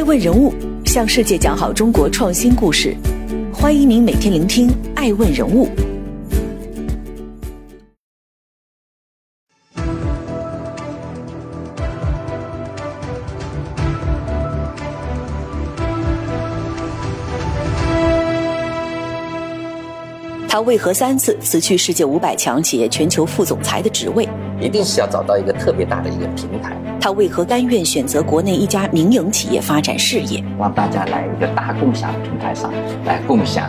爱问人物向世界讲好中国创新故事，欢迎您每天聆听爱问人物。他为何三次辞去世界五百强企业全球副总裁的职位？一定是要找到一个特别大的一个平台。他为何甘愿选择国内一家民营企业发展事业？让大家来一个大共享平台上来共享，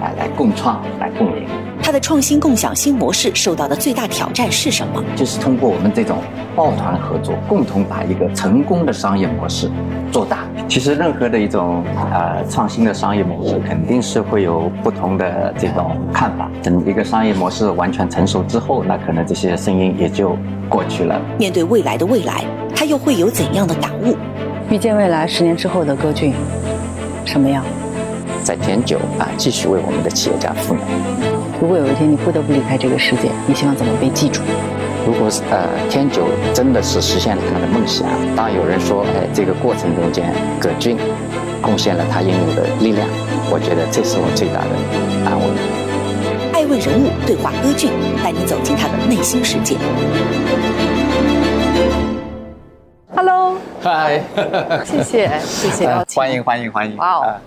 啊，来共创，来共赢。他的创新共享新模式受到的最大挑战是什么？就是通过我们这种抱团合作，共同把一个成功的商业模式做大。其实任何的一种呃创新的商业模式，肯定是会有不同的这种看法。等一个商业模式完全成熟之后，那可能这些声音也就过去了。面对未来的未来，他又会有怎样的感悟？遇见未来十年之后的歌剧什么样？在天九啊，继续为我们的企业家赋能。如果有一天你不得不离开这个世界，你希望怎么被记住？如果是呃天九真的是实现了他的梦想，当有人说哎这个过程中间葛俊贡献了他应有的力量，我觉得这是我最大的安慰。爱问人物对话歌俊，带你走进他的内心世界。Hello，嗨，谢谢谢谢 邀请，欢迎欢迎欢迎！哇哦啊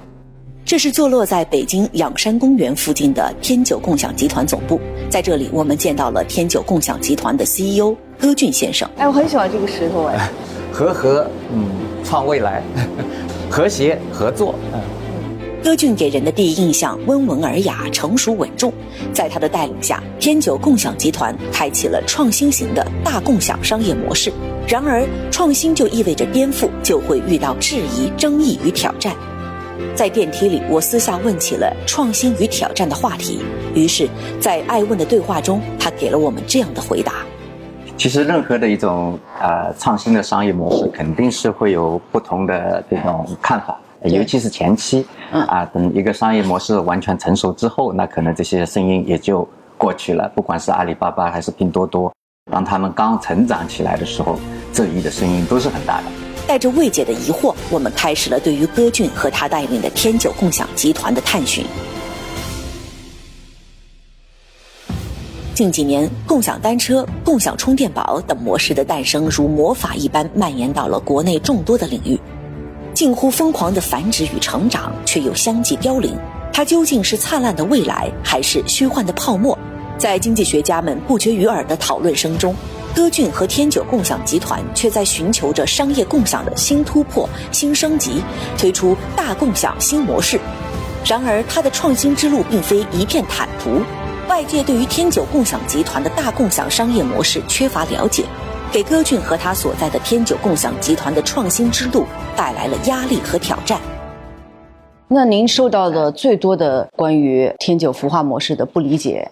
这是坐落在北京仰山公园附近的天九共享集团总部，在这里我们见到了天九共享集团的 CEO 戈俊先生。哎，我很喜欢这个石头哎，和和嗯创未来，和谐合作。嗯歌俊给人的第一印象温文尔雅、成熟稳重，在他的带领下，天九共享集团开启了创新型的大共享商业模式。然而，创新就意味着颠覆，就会遇到质疑、争议与挑战。在电梯里，我私下问起了创新与挑战的话题。于是，在爱问的对话中，他给了我们这样的回答：其实任何的一种呃创新的商业模式，肯定是会有不同的这种看法，尤其是前期，嗯啊，等一个商业模式完全成熟之后，那可能这些声音也就过去了。不管是阿里巴巴还是拼多多，当他们刚成长起来的时候，质疑的声音都是很大的。带着未解的疑惑，我们开始了对于歌俊和他带领的天九共享集团的探寻。近几年，共享单车、共享充电宝等模式的诞生如魔法一般蔓延到了国内众多的领域，近乎疯狂的繁殖与成长，却又相继凋零。它究竟是灿烂的未来，还是虚幻的泡沫？在经济学家们不绝于耳的讨论声中，歌俊和天九共享集团却在寻求着商业共享的新突破、新升级，推出大共享新模式。然而，它的创新之路并非一片坦途，外界对于天九共享集团的大共享商业模式缺乏了解，给歌俊和他所在的天九共享集团的创新之路带来了压力和挑战。那您受到的最多的关于天九孵化模式的不理解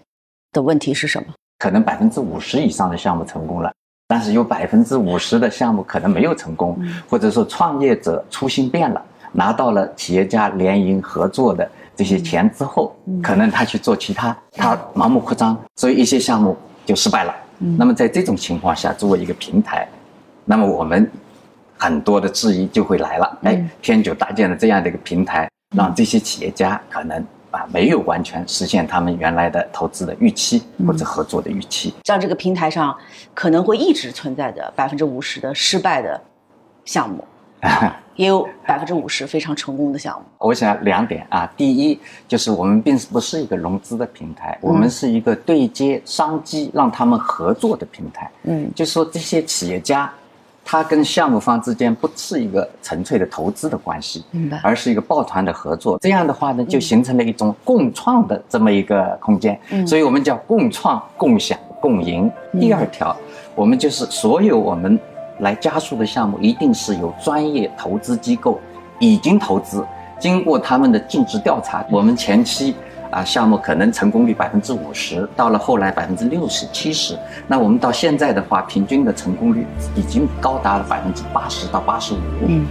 的问题是什么？可能百分之五十以上的项目成功了，但是有百分之五十的项目可能没有成功，或者说创业者初心变了，拿到了企业家联营合作的这些钱之后，可能他去做其他，他盲目扩张，所以一些项目就失败了。那么在这种情况下，作为一个平台，那么我们很多的质疑就会来了。哎，天九搭建了这样的一个平台，让这些企业家可能啊没有完全实现他们原来的投资的预期或者合作的预期。像这个平台上可能会一直存在的百分之五十的失败的项目，也有百分之五十非常成功的项目。我想两点啊，第一就是我们并不是一个融资的平台，我们是一个对接商机，让他们合作的平台。嗯，就说这些企业家，他跟项目方之间不是一个纯粹的投资的关系，明白而是一个抱团的合作。这样的话呢，就形成了一种共创的这么一个空间。嗯所以我们叫共创、共享、共赢。第二条，我们就是所有我们来加速的项目，一定是由专业投资机构已经投资，经过他们的尽职调查，我们前期。啊，项目可能成功率百分之五十，到了后来百分之六十、七十，那我们到现在的话，平均的成功率已经高达了百分之八十到八十五。嗯，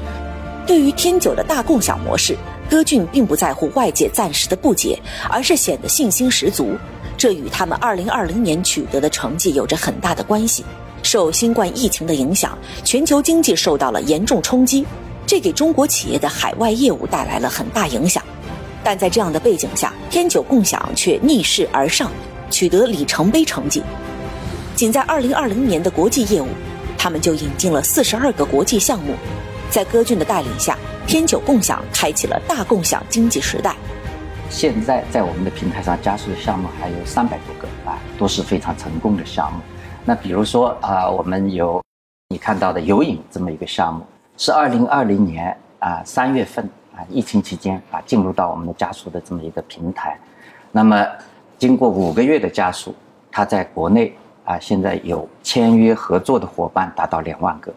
对于天九的大共享模式，歌俊并不在乎外界暂时的不解，而是显得信心十足。这与他们2020年取得的成绩有着很大的关系。受新冠疫情的影响，全球经济受到了严重冲击。这给中国企业的海外业务带来了很大影响。但在这样的背景下，天九共享却逆势而上，取得里程碑成绩。仅在2020年的国际业务，他们就引进了42个国际项目。在戈俊的带领下，天九共享开启了大共享经济时代。现在在我们的平台上加速的项目还有三百多个啊，都是非常成功的项目。那比如说啊，我们有你看到的有影这么一个项目，是2020年啊三月份啊疫情期间啊进入到我们的加速的这么一个平台。那么经过五个月的加速，它在国内啊现在有签约合作的伙伴达到两万个。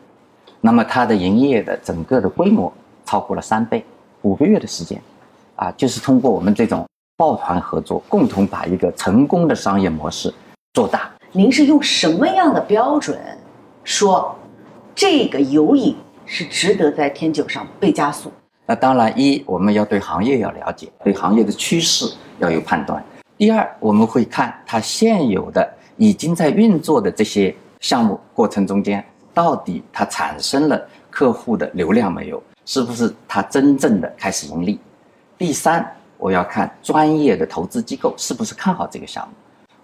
那么它的营业的整个的规模超过了三倍，五个月的时间，啊，就是通过我们这种抱团合作，共同把一个成功的商业模式做大。您是用什么样的标准说这个有影是值得在天九上被加速？那当然，一我们要对行业要了解，对行业的趋势要有判断。第二，我们会看它现有的已经在运作的这些项目过程中间。到底它产生了客户的流量没有？是不是它真正的开始盈利？第三，我要看专业的投资机构是不是看好这个项目。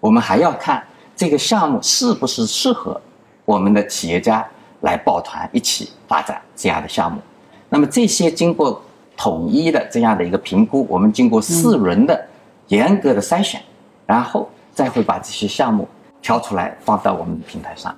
我们还要看这个项目是不是适合我们的企业家来抱团一起发展这样的项目。那么这些经过统一的这样的一个评估，我们经过四轮的严格的筛选，然后再会把这些项目挑出来放到我们的平台上。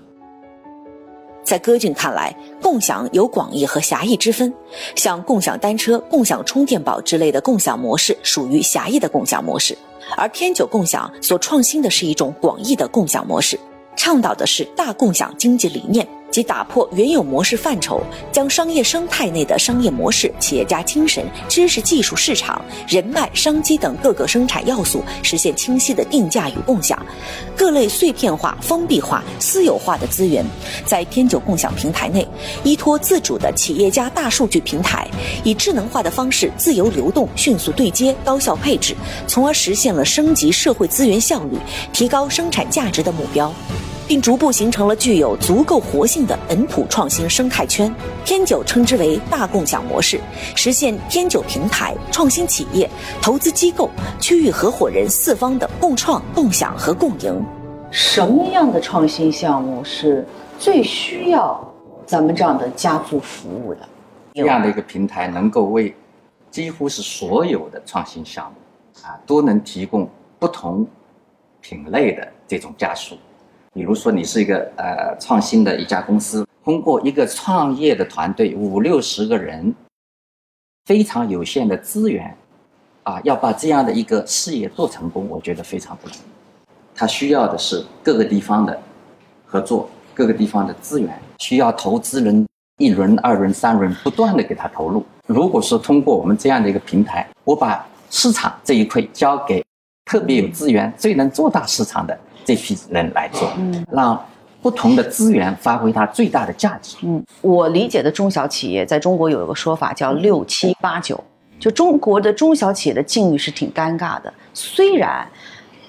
在戈俊看来，共享有广义和狭义之分。像共享单车、共享充电宝之类的共享模式属于狭义的共享模式，而天九共享所创新的是一种广义的共享模式，倡导的是大共享经济理念。即打破原有模式范畴，将商业生态内的商业模式、企业家精神、知识技术、市场人脉、商机等各个生产要素实现清晰的定价与共享。各类碎片化、封闭化、私有化的资源，在天九共享平台内，依托自主的企业家大数据平台，以智能化的方式自由流动、迅速对接、高效配置，从而实现了升级社会资源效率、提高生产价值的目标。并逐步形成了具有足够活性的本土创新生态圈。天九称之为大共享模式，实现天九平台、创新企业、投资机构、区域合伙人四方的共创、共享和共赢。什么样的创新项目是最需要咱们这样的加速服务的？这样的一个平台能够为几乎是所有的创新项目啊，都能提供不同品类的这种加速。比如说，你是一个呃创新的一家公司，通过一个创业的团队五六十个人，非常有限的资源，啊，要把这样的一个事业做成功，我觉得非常不容易。他需要的是各个地方的合作，各个地方的资源，需要投资人一轮、二轮、三轮不断的给他投入。如果说通过我们这样的一个平台，我把市场这一块交给特别有资源、最能做大市场的。这批人来做，嗯，让不同的资源发挥它最大的价值。嗯，我理解的中小企业在中国有一个说法叫“六七八九”，就中国的中小企业的境遇是挺尴尬的。虽然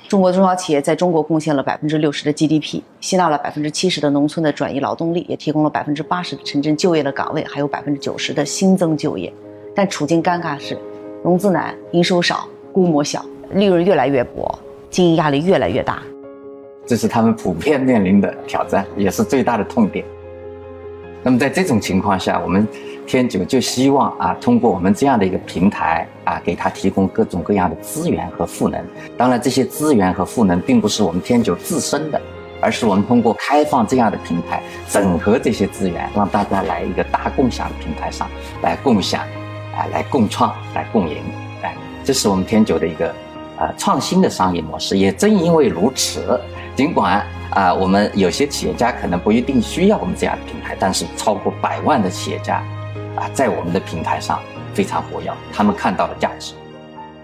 中国中小企业在中国贡献了百分之六十的 GDP，吸纳了百分之七十的农村的转移劳动力，也提供了百分之八十的城镇就业的岗位，还有百分之九十的新增就业，但处境尴尬是，融资难，营收少，规模小，利润越来越薄，经营压力越来越大。这是他们普遍面临的挑战，也是最大的痛点。那么在这种情况下，我们天九就希望啊，通过我们这样的一个平台啊，给他提供各种各样的资源和赋能。当然，这些资源和赋能并不是我们天九自身的，而是我们通过开放这样的平台，整合这些资源，让大家来一个大共享的平台上来共享，啊，来共创，来共赢。哎，这是我们天九的一个啊创新的商业模式。也正因为如此。尽管啊，我们有些企业家可能不一定需要我们这样的平台，但是超过百万的企业家啊，在我们的平台上非常活跃，他们看到了价值。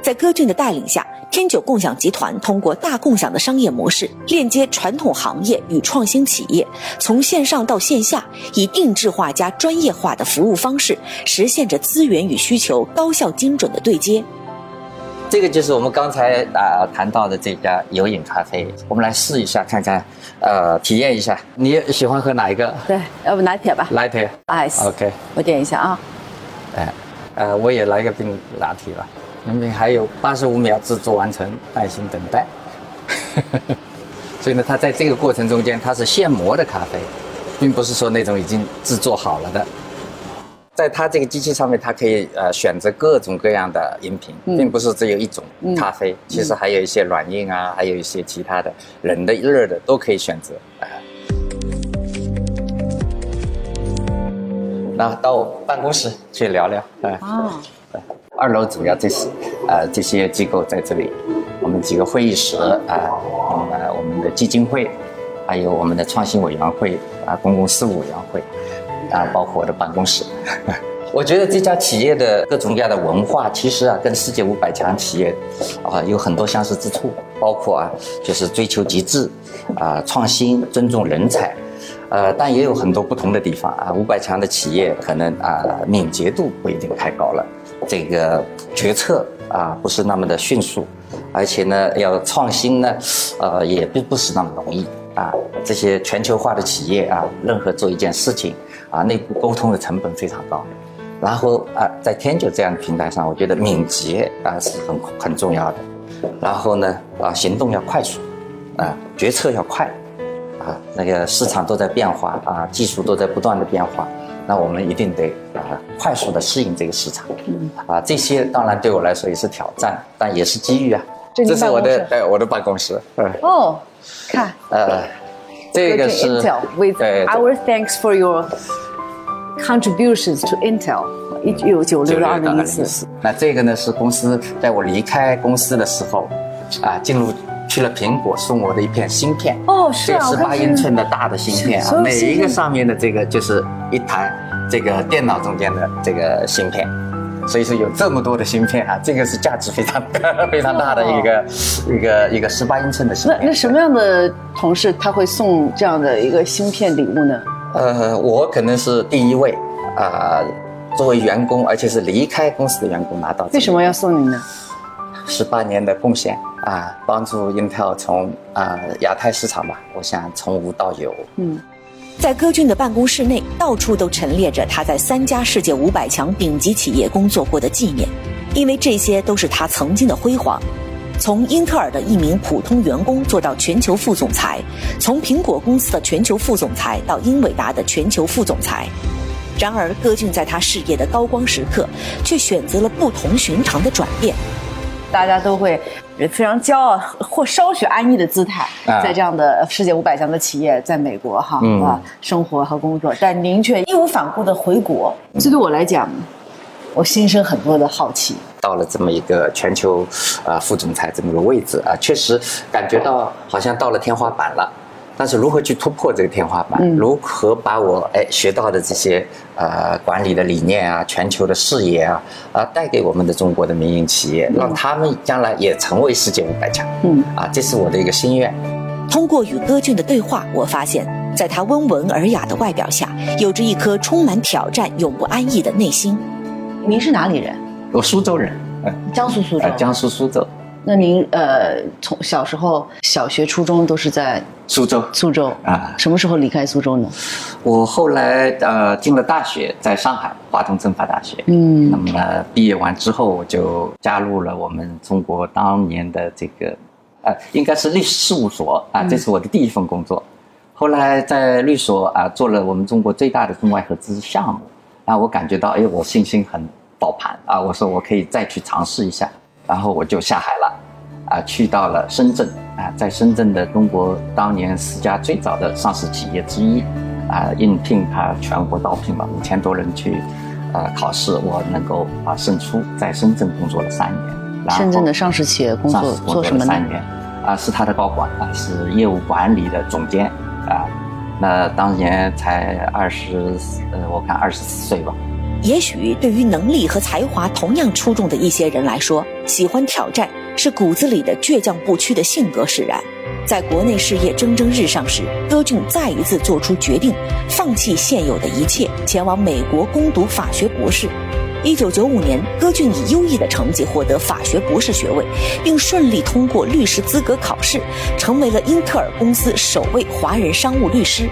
在戈俊的带领下，天九共享集团通过大共享的商业模式，链接传统行业与创新企业，从线上到线下，以定制化加专业化的服务方式，实现着资源与需求高效精准的对接。这个就是我们刚才啊谈到的这家有影咖啡，我们来试一下看看，呃，体验一下。你喜欢喝哪一个？对，要不拿铁吧。拿铁。Ice。OK。我点一下啊。哎，呃，我也来个冰拿铁吧，因为还有八十五秒制作完成，耐心等待。所以呢，它在这个过程中间，它是现磨的咖啡，并不是说那种已经制作好了的。在它这个机器上面，它可以呃选择各种各样的饮品，并不是只有一种咖啡，其实还有一些软硬啊，还有一些其他的冷的、热的都可以选择啊。那到办公室去聊聊啊。二楼主要这些呃这些机构在这里，我们几个会议室啊，那么我们的基金会，还有我们的创新委员会啊，公共事务委员会。啊，包括我的办公室，我觉得这家企业的各种各样的文化，其实啊，跟世界五百强企业啊有很多相似之处，包括啊，就是追求极致，啊，创新，尊重人才，呃，但也有很多不同的地方啊。五百强的企业可能啊，敏捷度不一定太高了，这个决策啊不是那么的迅速，而且呢，要创新呢，呃，也并不是那么容易啊。这些全球化的企业啊，任何做一件事情。啊，内部沟通的成本非常高，然后啊，在天九这样的平台上，我觉得敏捷啊是很很重要的，然后呢啊，行动要快速，啊，决策要快，啊，那个市场都在变化啊，技术都在不断的变化，那我们一定得啊快速的适应这个市场，啊，这些当然对我来说也是挑战，但也是机遇啊。这是我的哎我的办公室。哦，看。呃。这个是 Intel with our thanks for your contributions to Intel，一九九六到二零一四。那这个呢是公司在我离开公司的时候，啊，进入去了苹果送我的一片芯片。哦，是啊，十八英寸的大的芯片啊，每一个上面的这个就是一台这个电脑中间的这个芯片。所以说有这么多的芯片啊，这个是价值非常 非常大的一个一个一个十八英寸的芯片。那那什么样的同事他会送这样的一个芯片礼物呢？呃，我可能是第一位啊，作为员工，而且是离开公司的员工拿到。为什么要送你呢？十八年的贡献啊，帮助 Intel 从啊亚太市场吧，我想从无到有。嗯。在戈俊的办公室内，到处都陈列着他在三家世界五百强顶级企业工作过的纪念，因为这些都是他曾经的辉煌。从英特尔的一名普通员工做到全球副总裁，从苹果公司的全球副总裁到英伟达的全球副总裁。然而，戈俊在他事业的高光时刻，却选择了不同寻常的转变。大家都会非常骄傲或稍许安逸的姿态，在这样的世界五百强的企业，在美国哈啊生活和工作，但您却义无反顾的回国，这对我来讲，我心生很多的好奇。到了这么一个全球呃副总裁这么个位置啊，确实感觉到好像到了天花板了。但是如何去突破这个天花板？如何把我哎学到的这些呃管理的理念啊、全球的视野啊啊带给我们的中国的民营企业，让他们将来也成为世界五百强？嗯啊，这是我的一个心愿。通过与歌俊的对话，我发现，在他温文尔雅的外表下，有着一颗充满挑战、永不安逸的内心。您是哪里人？我苏州人，江苏苏州。江苏苏州。那您呃，从小时候小学、初中都是在苏州。苏州啊，什么时候离开苏州呢？我后来呃进了大学，在上海华东政法大学。嗯，那么毕业完之后，我就加入了我们中国当年的这个，呃，应该是律师事务所啊，这是我的第一份工作。后来在律所啊做了我们中国最大的中外合资项目，啊，我感觉到哎，我信心很饱盘啊，我说我可以再去尝试一下。然后我就下海了，啊，去到了深圳，啊，在深圳的中国当年十家最早的上市企业之一，啊，应聘他全国招聘吧，五千多人去，呃，考试，我能够啊胜出，在深圳工作了三年。深圳的上市企业工作做什么呢？三年，啊，是他的高管，啊，是业务管理的总监，啊，那当年才二十，呃，我看二十四岁吧。也许对于能力和才华同样出众的一些人来说，喜欢挑战是骨子里的倔强不屈的性格使然。在国内事业蒸蒸日上时，戈俊再一次做出决定，放弃现有的一切，前往美国攻读法学博士。一九九五年，戈俊以优异的成绩获得法学博士学位，并顺利通过律师资格考试，成为了英特尔公司首位华人商务律师。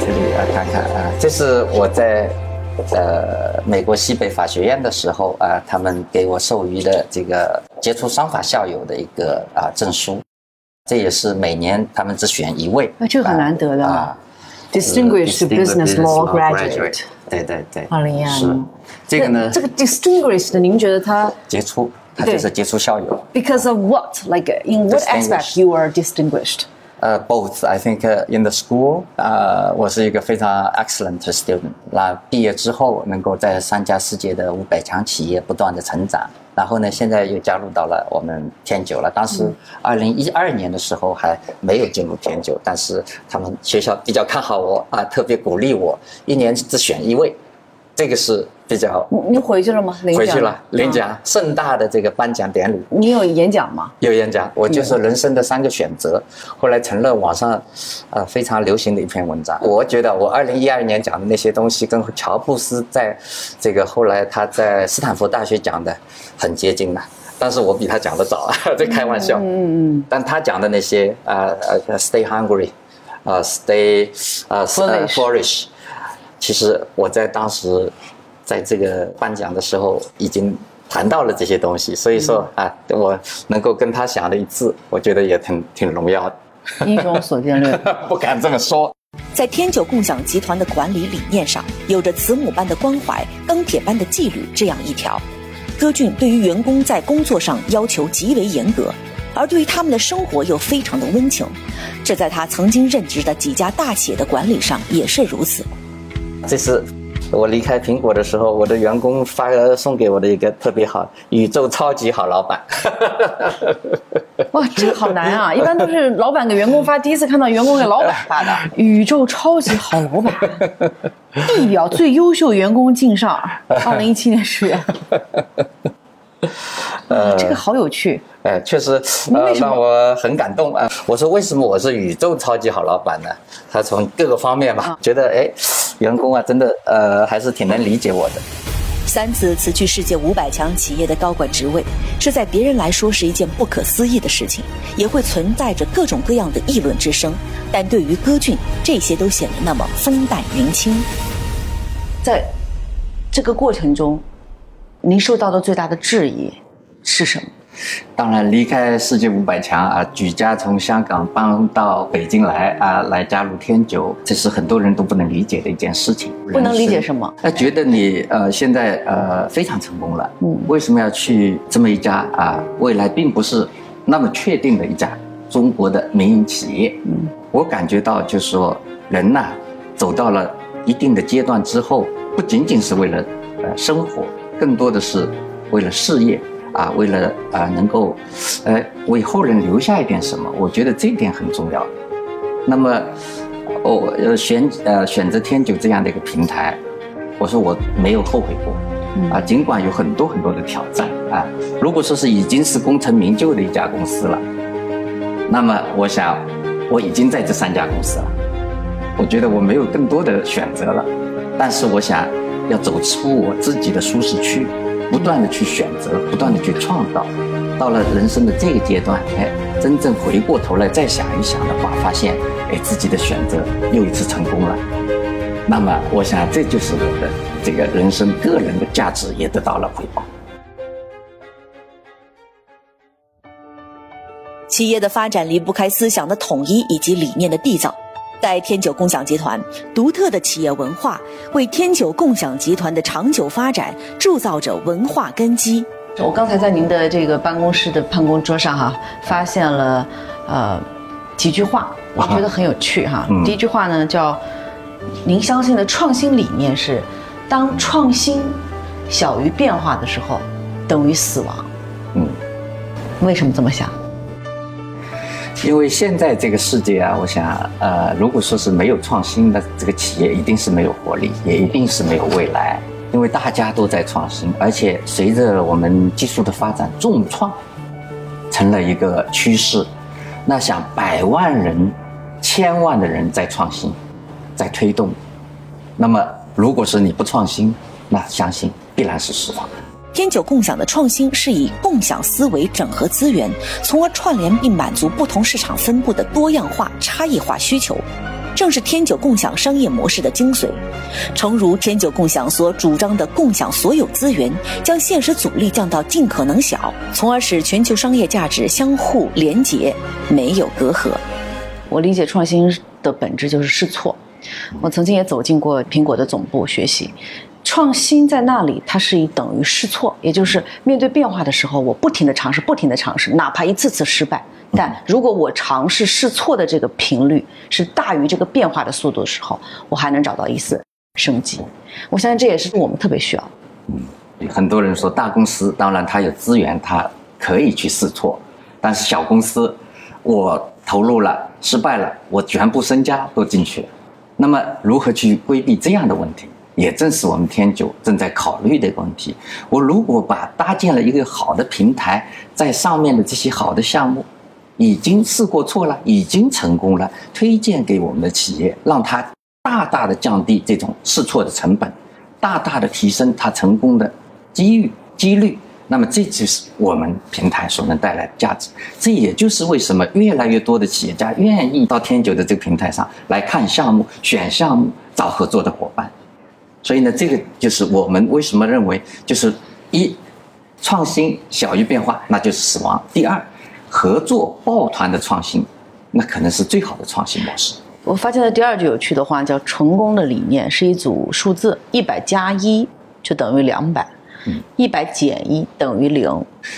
这里啊，看看啊，这是我在。呃美国西北法学院的时候啊，他们给我授予的这个杰出商法校友的一个啊证书，这也是每年他们只选一位，那这个很难得的啊。Distinguished business law graduate。对对对，好厉害是这个呢这个 distinguished，您觉得他杰出，他就是杰出校友。because of what? Like in what aspect you are distinguished? 呃、b o t h I think、in the school，呃、我是一个非常 excellent student。那毕业之后，能够在三家世界的五百强企业不断的成长。然后呢，现在又加入到了我们天九了。当时二零一二年的时候还没有进入天九，但是他们学校比较看好我啊，特别鼓励我，一年只选一位，这个是比较你你回去了吗？回去了领奖盛大的这个颁奖典礼。你有演讲吗？有演讲，我就是人生的三个选择，后来成了网上，呃非常流行的一篇文章。我觉得我二零一二年讲的那些东西，跟乔布斯在，这个后来他在斯坦福大学讲的很接近的，但是我比他讲的早，在开玩笑。嗯嗯但他讲的那些呃呃，stay hungry，啊、stay 啊、呃 Foolish flourish，其实我在当时在这个颁奖的时候已经谈到了这些东西，所以说啊，我能够跟他想的一致，我觉得也挺挺荣耀英雄所见略。不敢这么说。在天九共享集团的管理理念上，有着慈母般的关怀、钢铁般的纪律这样一条。歌俊对于员工在工作上要求极为严格，而对于他们的生活又非常的温情，这在他曾经任职的几家大企业的管理上也是如此。这是我离开苹果的时候，我的员工发送给我的一个特别好宇宙超级好老板。哇，这个好难啊！一般都是老板给员工发，第一次看到员工给老板发的。宇宙超级好老板，地表最优秀员工敬上，二零一七年十月。啊，这个好有趣。哎，确实，让我很感动啊！我说为什么我是宇宙超级好老板呢？他从各个方面吧，啊觉得哎，员工啊，真的呃，还是挺能理解我的。三次辞去世界五百强企业的高管职位，这在别人来说是一件不可思议的事情，也会存在着各种各样的议论之声。但对于歌俊，这些都显得那么风淡云轻。在这个过程中，您受到的最大的质疑是什么？当然，离开世界五百强啊，举家从香港搬到北京来啊，来加入天九，这是很多人都不能理解的一件事情。不能理解什么？他觉得你呃现在呃非常成功了，嗯为什么要去这么一家啊未来并不是那么确定的一家中国的民营企业？嗯，我感觉到就是说人呐、走到了一定的阶段之后，不仅仅是为了呃生活，更多的是为了事业啊，为了啊、能够呃为后人留下一点什么，我觉得这一点很重要。那么我呃选呃选择天九这样的一个平台，我说我没有后悔过，啊，尽管有很多很多的挑战啊，如果说是已经是功成名就的一家公司了，那么我想我已经在这三家公司了，我觉得我没有更多的选择了，但是我想要走出我自己的舒适区，不断的去选择，不断的去创造，到了人生的这个阶段，哎，真正回过头来再想一想的话，发现，哎，自己的选择又一次成功了。那么，我想这就是我的这个人生个人的价值也得到了回报。企业的发展离不开思想的统一以及理念的缔造。在天九共享集团，独特的企业文化为天九共享集团的长久发展铸造着文化根基。我刚才在您的这个办公室的办公桌上哈、发现了呃几句话，我觉得很有趣哈。嗯第一句话呢叫“您相信的创新理念是，当创新小于变化的时候，等于死亡。”嗯，为什么这么想？因为现在这个世界啊，我想，呃，如果说是没有创新的这个企业，一定是没有活力，也一定是没有未来。因为大家都在创新，而且随着我们技术的发展，重创成了一个趋势。那想百万人、千万的人在创新，在推动，那么如果是你不创新，那相信必然是死亡。天九共享的创新是以共享思维整合资源，从而串联并满足不同市场分布的多样化、差异化需求。正是天九共享商业模式的精髓。诚如天九共享所主张的共享所有资源，将现实阻力降到尽可能小，从而使全球商业价值相互连结，没有隔阂。我理解创新的本质就是试错。我曾经也走进过苹果的总部学习，创新在那里，它是以等于试错，也就是面对变化的时候，我不停的尝试，不停的尝试，哪怕一次次失败，但如果我尝试试错的这个频率是大于这个变化的速度的时候，我还能找到一丝生机。我相信这也是我们特别需要的。很多人说大公司当然它有资源，它可以去试错，但是小公司，我投入了失败了，我全部身家都进去了。那么如何去规避这样的问题，也正是我们天九正在考虑的一个问题。我如果把搭建了一个好的平台，在上面的这些好的项目，已经试过错了，已经成功了，推荐给我们的企业，让它大大的降低这种试错的成本，大大的提升它成功的机遇几率。那么这就是我们平台所能带来的价值，这也就是为什么越来越多的企业家愿意到天九的这个平台上来看项目、选项目、找合作的伙伴。所以呢，这个就是我们为什么认为，就是一，创新小于变化，那就是死亡；第二，合作抱团的创新，那可能是最好的创新模式。我发现了第二句有趣的话叫“成功的理念是一组数字，一百加一就等于两百。”一百减一等于零，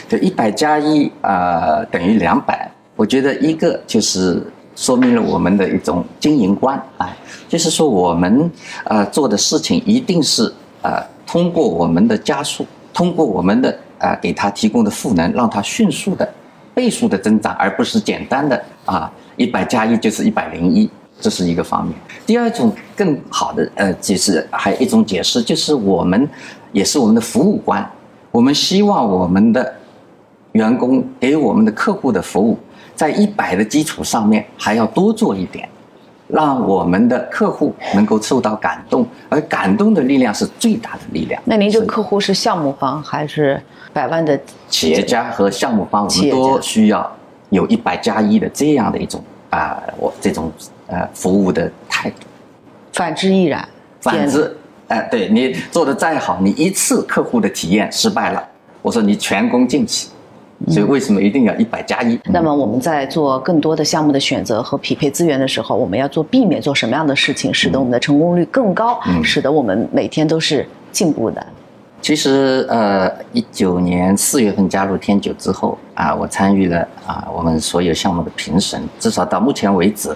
就一百加一啊等于两百。我觉得一个就是说明了我们的一种经营观啊，就是说我们呃做的事情一定是呃通过我们的加速，通过我们的啊给他提供的赋能，让他迅速的倍数的增长，而不是简单的啊一百加一就是一百零一，这是一个方面。第二种更好的呃解释还有一种解释就是我们。也是我们的服务观，我们希望我们的员工给我们的客户的服务，在一百的基础上面还要多做一点，让我们的客户能够受到感动，而感动的力量是最大的力量。那您这个客户是项目方还是百万的企业家和项目方？我们都需要有一百加一的这样的一种啊，我这种呃服务的态度。反之亦然。反之。哎，对你做的再好，你一次客户的体验失败了，我说你全功尽弃。所以为什么一定要一百加一？那么我们在做更多的项目的选择和匹配资源的时候，我们要做避免做什么样的事情，使得我们的成功率更高，使得我们每天都是进步的。其实，呃，一九年四月份加入天九之后啊，我参与了啊我们所有项目的评审，至少到目前为止，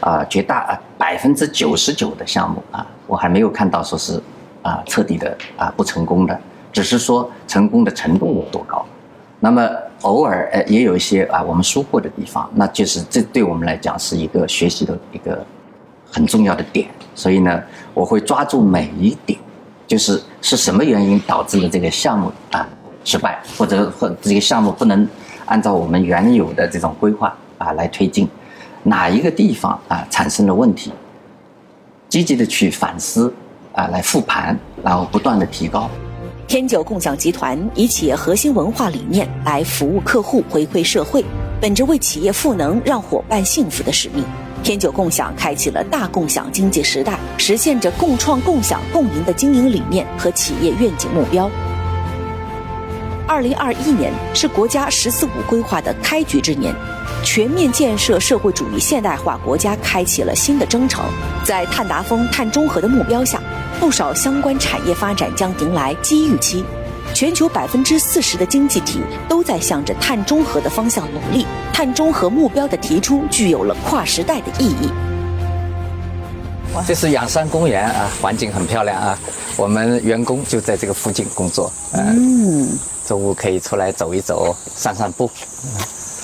啊，绝大百分之九十九的项目啊。我还没有看到说是，啊，彻底的啊不成功的，只是说成功的程度有多高。那么偶尔呃也有一些啊我们疏忽的地方，那就是这对我们来讲是一个学习的一个很重要的点。所以呢，我会抓住每一点，就是是什么原因导致了这个项目啊失败，或者或这个项目不能按照我们原有的这种规划啊来推进，哪一个地方啊产生了问题。积极的去反思，啊，来复盘，然后不断的提高。天九共享集团以企业核心文化理念来服务客户、回馈社会，本着为企业赋能、让伙伴幸福的使命，天九共享开启了大共享经济时代，实现着共创、共享、共赢的经营理念和企业愿景目标。二零二一年是国家“十四五”规划的开局之年。全面建设社会主义现代化国家开启了新的征程，在碳达峰、碳中和的目标下，不少相关产业发展将迎来机遇期。全球百分之四十的经济体都在向着碳中和的方向努力，碳中和目标的提出具有了跨时代的意义。这是仰山公园啊，环境很漂亮啊，我们员工就在这个附近工作，嗯，中午可以出来走一走，散散步。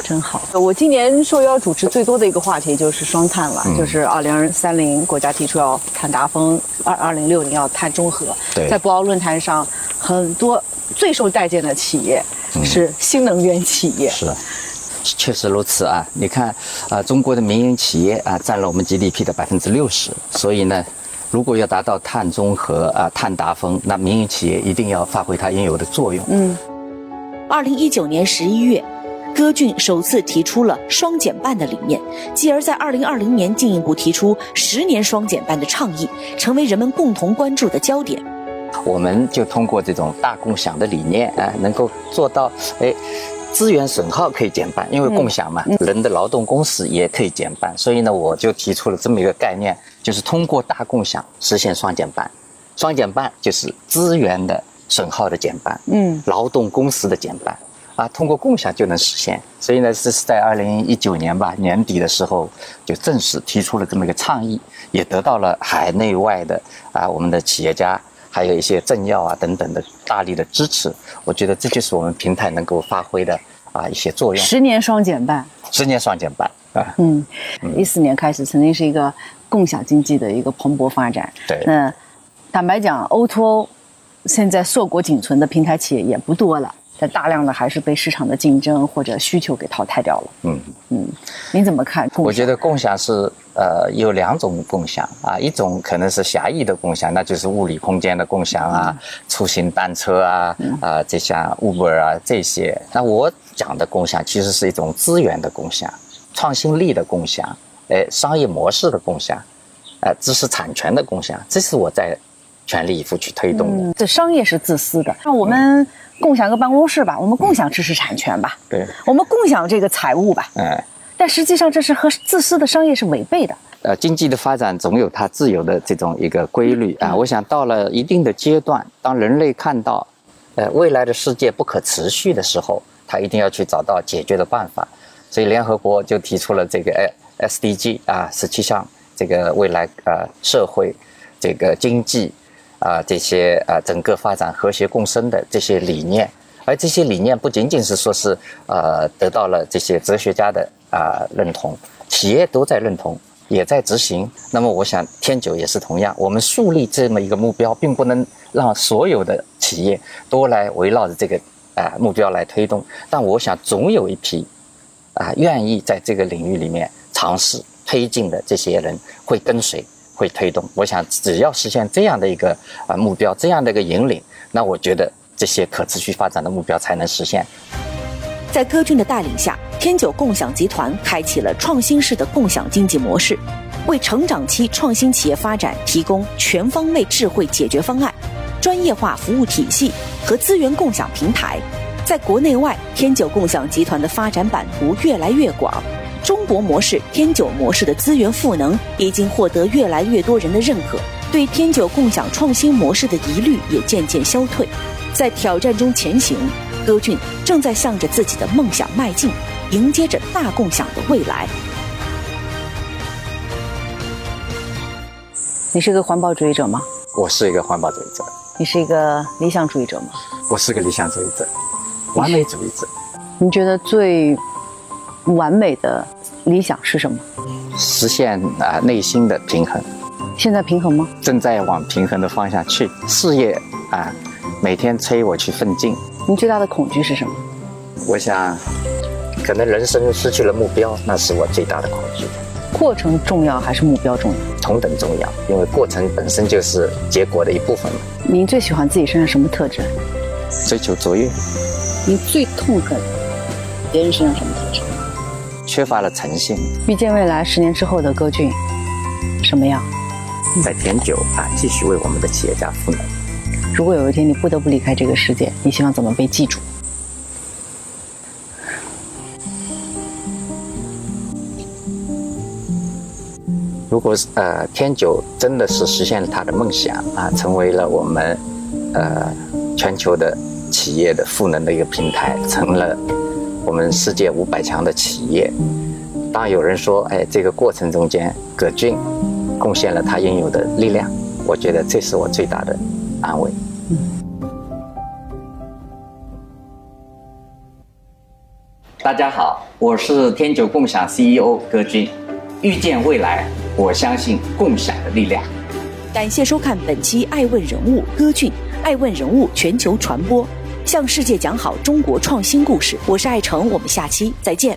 真好！我今年受邀主持最多的一个话题就是双碳了，就是二零三零国家提出要碳达峰，二二零六零要碳中和。在博鳌论坛上，很多最受待见的企业是新能源企业。是，确实如此啊！你看，啊，中国的民营企业啊，占了我们 GDP 的百分之六十，所以呢，如果要达到碳中和啊、碳达峰，那民营企业一定要发挥它应有的作用。嗯，二零一九年十一月。歌俊首次提出了双减半的理念，继而在二零二零年进一步提出十年双减半的倡议，成为人们共同关注的焦点。我们就通过这种大共享的理念啊，能够做到哎，资源损耗可以减半，因为共享嘛，人的劳动工时也可以减半。所以呢，我就提出了这么一个概念，就是通过大共享实现双减半。双减半就是资源的损耗的减半，嗯，劳动工时的减半。啊，通过共享就能实现，所以呢，这是在二零一九年吧年底的时候，就正式提出了这么一个倡议，也得到了海内外的啊我们的企业家，还有一些政要啊等等的大力的支持。我觉得这就是我们平台能够发挥的啊一些作用。十年双减半，十年双减半啊。嗯，一四年开始，曾经是一个共享经济的一个蓬勃发展。对。那坦白讲，O to O 现在硕果仅存的平台企业也不多了。但大量的还是被市场的竞争或者需求给淘汰掉了。嗯嗯，您怎么看？我觉得共享是呃有两种共享啊，一种可能是狭义的共享，那就是物理空间的共享啊，出行单车啊啊，这像 Uber 啊这些。那我讲的共享其实是一种资源的共享、创新力的共享、哎商业模式的共享、哎知识产权的共享，这是我在全力以赴去推动的。这商业是自私的，那我们。共享个办公室吧，我们共享知识产权吧，对，我们共享这个财务吧，哎，但实际上这是和自私的商业是违背的。呃，经济的发展总有它自由的这种一个规律啊。我想到了一定的阶段，当人类看到，呃，未来的世界不可持续的时候，他一定要去找到解决的办法。所以联合国就提出了这个 SDG 啊，十七项这个未来呃社会这个经济。啊，这些啊，整个发展和谐共生的这些理念，而这些理念不仅仅是说是呃得到了这些哲学家的啊认同，企业都在认同，也在执行。那么，我想天九也是同样，我们树立这么一个目标，并不能让所有的企业都来围绕着这个啊目标来推动，但我想总有一批啊愿意在这个领域里面尝试推进的这些人会跟随。会推动，我想只要实现这样的一个啊目标，这样的一个引领，那我觉得这些可持续发展的目标才能实现。在歌俊的带领下，天九共享集团开启了创新式的共享经济模式，为成长期创新企业发展提供全方位智慧解决方案、专业化服务体系和资源共享平台。在国内外，天九共享集团的发展版图越来越广。中国模式、天九模式的资源赋能已经获得越来越多人的认可，对天九共享创新模式的疑虑也渐渐消退。在挑战中前行，歌俊正在向着自己的梦想迈进，迎接着大共享的未来。你是个环保主义者吗？我是一个环保主义者。你是一个理想主义者吗？我是个理想主义者，完美主义者。你觉得最？完美的理想是什么？实现啊内心的平衡。现在平衡吗？正在往平衡的方向去。事业啊，每天催我去奋进。你最大的恐惧是什么？我想，可能人生失去了目标，那是我最大的恐惧。过程重要还是目标重要？同等重要，因为过程本身就是结果的一部分。您最喜欢自己身上什么特质？追求卓越。您最痛恨别人身上什么？缺乏了诚信。预见未来十年之后的歌俊什么样？在天九啊，继续为我们的企业家赋能。如果有一天你不得不离开这个世界，你希望怎么被记住？如果呃天九真的是实现了他的梦想啊，成为了我们呃全球的企业的赋能的一个平台，成了。我们世界五百强的企业，当有人说：“哎，这个过程中间，葛俊贡献了他应有的力量。”我觉得这是我最大的安慰。大家好，我是天九共享 CEO 葛俊。遇见未来，我相信共享的力量。感谢收看本期《爱问人物》歌俊，《爱问人物》全球传播。向世界讲好中国创新故事。我是爱成我们下期再见。